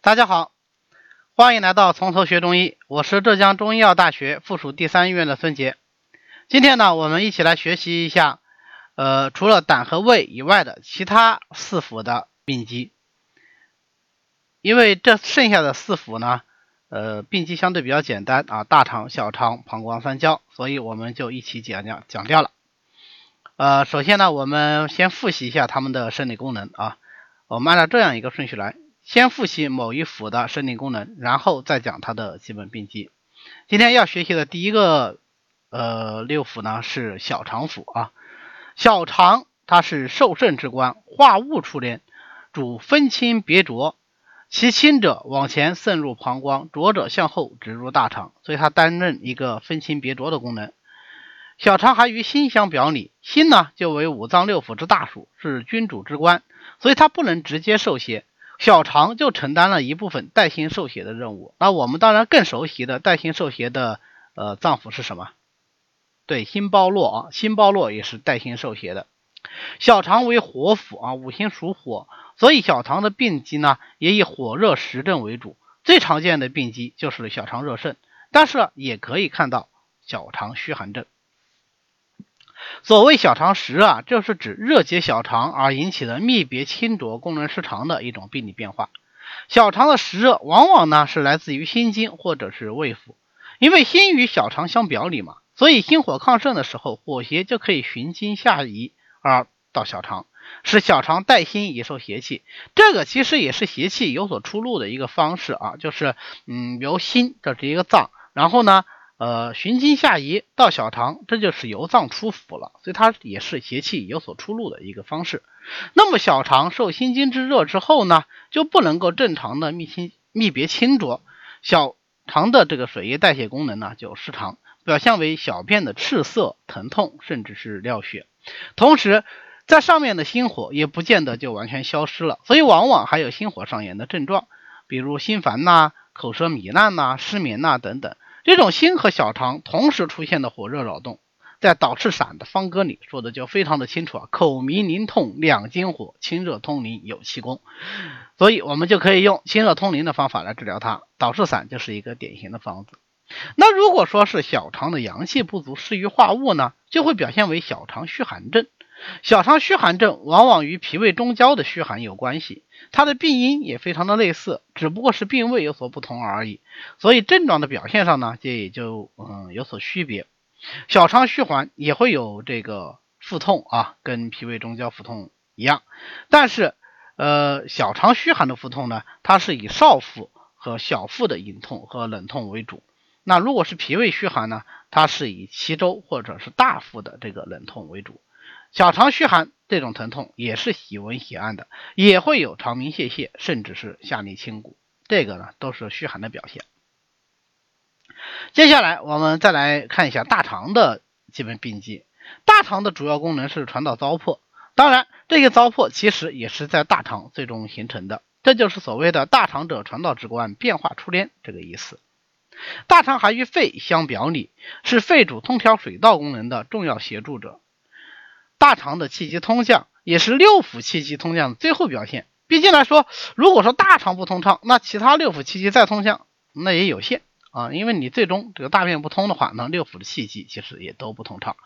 大家好，欢迎来到从头学中医，我是浙江中医药大学附属第三医院的孙杰。今天呢，我们一起来学习一下，呃，除了胆和胃以外的其他四腑的病机。因为这剩下的四腑呢，呃，病机相对比较简单啊，大肠、小肠、膀胱、三焦，所以我们就一起讲讲讲掉了。呃，首先呢，我们先复习一下它们的生理功能啊，我们按照这样一个顺序来。先复习某一腑的生理功能，然后再讲它的基本病机。今天要学习的第一个呃六腑呢是小肠腑啊。小肠它是受肾之官，化物出焉，主分清别浊。其清者往前渗入膀胱，浊者向后直入大肠，所以它担任一个分清别浊的功能。小肠还与心相表里，心呢就为五脏六腑之大属，是君主之官，所以它不能直接受邪。小肠就承担了一部分带心受邪的任务。那我们当然更熟悉的带心受邪的呃脏腑是什么？对，心包络啊，心包络也是带心受邪的。小肠为火府啊，五行属火，所以小肠的病机呢也以火热实症为主。最常见的病机就是小肠热盛，但是也可以看到小肠虚寒症。所谓小肠实啊，就是指热结小肠而引起的泌别清浊、功能失常的一种病理变化。小肠的实热往往呢是来自于心经或者是胃腑，因为心与小肠相表里嘛，所以心火亢盛的时候，火邪就可以循经下移而到小肠，使小肠带心也受邪气。这个其实也是邪气有所出路的一个方式啊，就是嗯由心这是一个脏，然后呢。呃，循经下移到小肠，这就是由脏出腑了，所以它也是邪气有所出路的一个方式。那么小肠受心经之热之后呢，就不能够正常的泌清泌别清浊，小肠的这个水液代谢功能呢就失常，表现为小便的赤涩、疼痛，甚至是尿血。同时，在上面的心火也不见得就完全消失了，所以往往还有心火上炎的症状，比如心烦呐、口舌糜烂呐、失眠呐等等。这种心和小肠同时出现的火热扰动，在导赤散的方歌里说的就非常的清楚啊，口迷淋痛两经火，清热通淋有气功，所以我们就可以用清热通淋的方法来治疗它。导赤散就是一个典型的方子。那如果说是小肠的阳气不足，适于化物呢，就会表现为小肠虚寒症。小肠虚寒症往往与脾胃中焦的虚寒有关系，它的病因也非常的类似，只不过是病位有所不同而已。所以症状的表现上呢，这也就嗯有所区别。小肠虚寒也会有这个腹痛啊，跟脾胃中焦腹痛一样，但是呃小肠虚寒的腹痛呢，它是以少腹和小腹的隐痛和冷痛为主。那如果是脾胃虚寒呢，它是以脐周或者是大腹的这个冷痛为主。小肠虚寒这种疼痛也是喜温喜暗的，也会有肠鸣泄泻，甚至是下利清谷，这个呢都是虚寒的表现。接下来我们再来看一下大肠的基本病机。大肠的主要功能是传导糟粕，当然这个糟粕其实也是在大肠最终形成的，这就是所谓的大肠者传导之官，变化出焉这个意思。大肠还与肺相表里，是肺主通调水道功能的重要协助者。大肠的气机通降，也是六腑气机通降的最后表现。毕竟来说，如果说大肠不通畅，那其他六腑气机再通降，那也有限啊。因为你最终这个大便不通的话，那六腑的气机其实也都不通畅。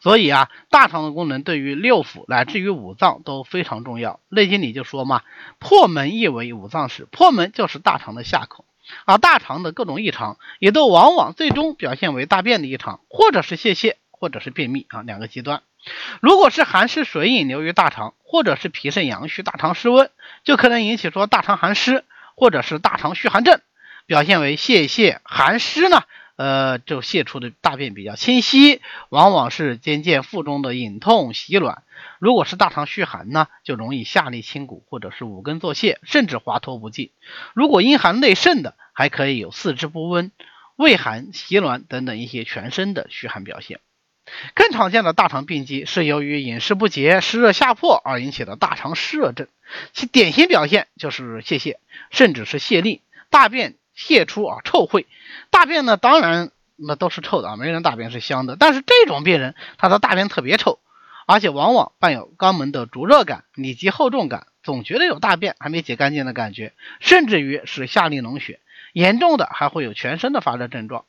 所以啊，大肠的功能对于六腑乃至于五脏都非常重要。《内经》里就说嘛，破门亦为五脏使，破门就是大肠的下口。而大肠的各种异常，也都往往最终表现为大便的异常，或者是泄泻，或者是便秘啊，两个极端。如果是寒湿水饮流于大肠，或者是脾肾阳虚、大肠失温，就可能引起说大肠寒湿，或者是大肠虚寒症，表现为泄泻寒湿呢，呃，就泄出的大便比较清晰，往往是兼见腹中的隐痛、喜卵。如果是大肠虚寒呢，就容易下利清谷，或者是五根作泻，甚至滑脱不尽。如果阴寒内盛的，还可以有四肢不温、畏寒、喜卵等等一些全身的虚寒表现。更常见的大肠病机是由于饮食不节、湿热下破而引起的大肠湿热症，其典型表现就是泄泻，甚至是泄痢，大便泄出啊臭秽。大便呢，当然那都是臭的啊，没人大便是香的。但是这种病人他的大便特别臭，而且往往伴有肛门的灼热感、里急厚重感，总觉得有大便还没解干净的感觉，甚至于是下痢脓血，严重的还会有全身的发热症状。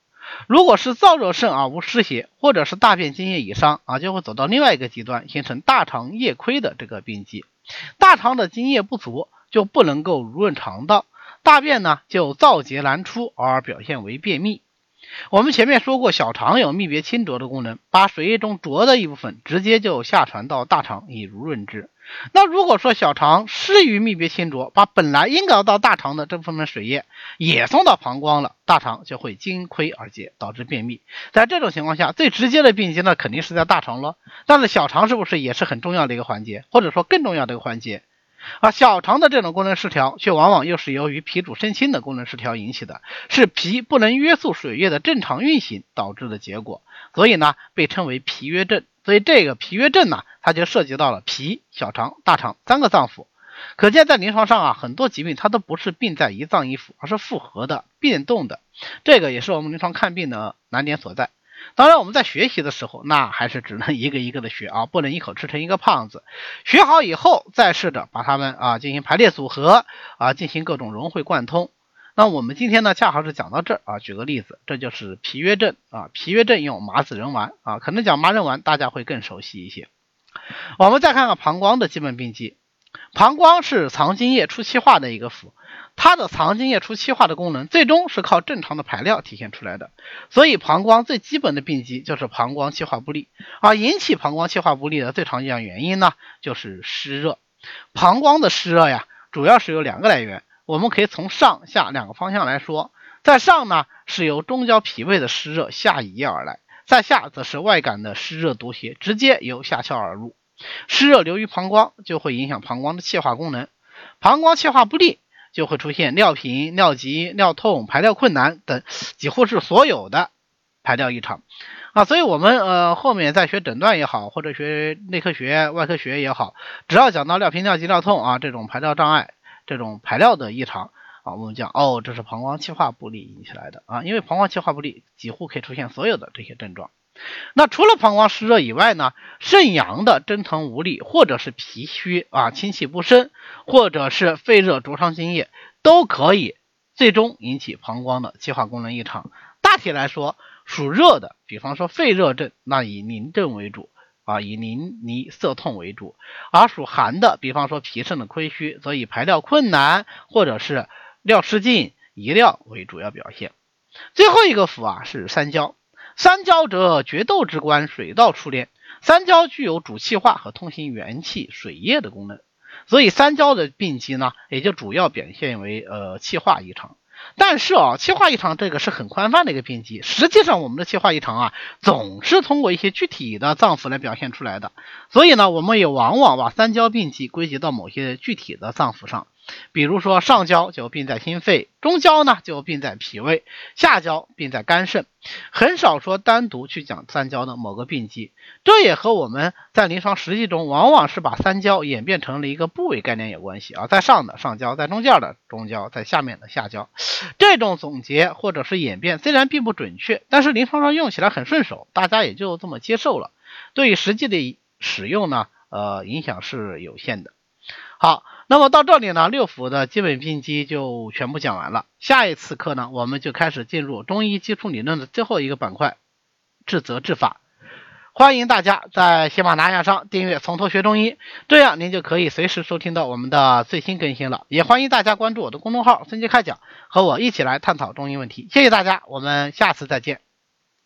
如果是燥热盛而无湿邪，或者是大便津液已伤啊，就会走到另外一个极端，形成大肠液亏的这个病机。大肠的津液不足，就不能够濡润肠道，大便呢就燥结难出，而表现为便秘。我们前面说过，小肠有泌别清浊的功能，把水液中浊的一部分直接就下传到大肠以濡润之。那如果说小肠失于泌别清浊，把本来应该到大肠的这部分水液也送到膀胱了，大肠就会津亏而结，导致便秘。在这种情况下，最直接的病机呢，肯定是在大肠了。但是小肠是不是也是很重要的一个环节，或者说更重要的一个环节？而小肠的这种功能失调，却往往又是由于脾主生清的功能失调引起的，是脾不能约束水液的正常运行导致的结果，所以呢，被称为脾约症。所以这个脾约症呢，它就涉及到了脾、小肠、大肠三个脏腑。可见在临床上啊，很多疾病它都不是病在一脏一腑，而是复合的、变动的。这个也是我们临床看病的难点所在。当然，我们在学习的时候，那还是只能一个一个的学啊，不能一口吃成一个胖子。学好以后，再试着把它们啊进行排列组合啊，进行各种融会贯通。那我们今天呢，恰好是讲到这儿啊。举个例子，这就是脾约症啊，脾约症用麻子仁丸啊，可能讲麻仁丸大家会更熟悉一些。我们再看看膀胱的基本病机，膀胱是藏精液出气化的一个腑。它的藏精液出气化的功能，最终是靠正常的排尿体现出来的。所以膀胱最基本的病机就是膀胱气化不利，而引起膀胱气化不利的最常见原因呢，就是湿热。膀胱的湿热呀，主要是有两个来源，我们可以从上下两个方向来说。在上呢，是由中焦脾胃的湿热下移而来；在下，则是外感的湿热毒邪直接由下窍而入。湿热流于膀胱，就会影响膀胱的气化功能。膀胱气化不利。就会出现尿频、尿急、尿痛、排尿困难等，几乎是所有的排尿异常啊。所以，我们呃后面在学诊断也好，或者学内科学、外科学也好，只要讲到尿频、尿急、尿痛啊这种排尿障碍、这种排尿的异常啊，我们讲哦，这是膀胱气化不利引起来的啊。因为膀胱气化不利，几乎可以出现所有的这些症状。那除了膀胱湿热以外呢，肾阳的蒸腾无力，或者是脾虚啊，清气不升，或者是肺热灼伤津液，都可以最终引起膀胱的气化功能异常。大体来说，属热的，比方说肺热症，那以淋症为主啊，以淋漓涩痛为主；而属寒的，比方说脾肾的亏虚，则以排尿困难或者是尿失禁、遗尿为主要表现。最后一个腑啊，是三焦。三焦者，决斗之官，水道出炼。三焦具有主气化和通行元气、水液的功能，所以三焦的病机呢，也就主要表现为呃气化异常。但是啊，气化异常这个是很宽泛的一个病机，实际上我们的气化异常啊，总是通过一些具体的脏腑来表现出来的。所以呢，我们也往往把三焦病机归结到某些具体的脏腑上。比如说上焦就病在心肺，中焦呢就病在脾胃，下焦病在肝肾，很少说单独去讲三焦的某个病机。这也和我们在临床实际中往往是把三焦演变成了一个部位概念有关系啊，在上的上焦，在中间的中焦，在下面的下焦。这种总结或者是演变虽然并不准确，但是临床上用起来很顺手，大家也就这么接受了。对于实际的使用呢，呃，影响是有限的。好。那么到这里呢，六腑的基本病机就全部讲完了。下一次课呢，我们就开始进入中医基础理论的最后一个板块——治则治法。欢迎大家在喜马拉雅上订阅“从头学中医”，这样您就可以随时收听到我们的最新更新了。也欢迎大家关注我的公众号“孙杰开讲”，和我一起来探讨中医问题。谢谢大家，我们下次再见。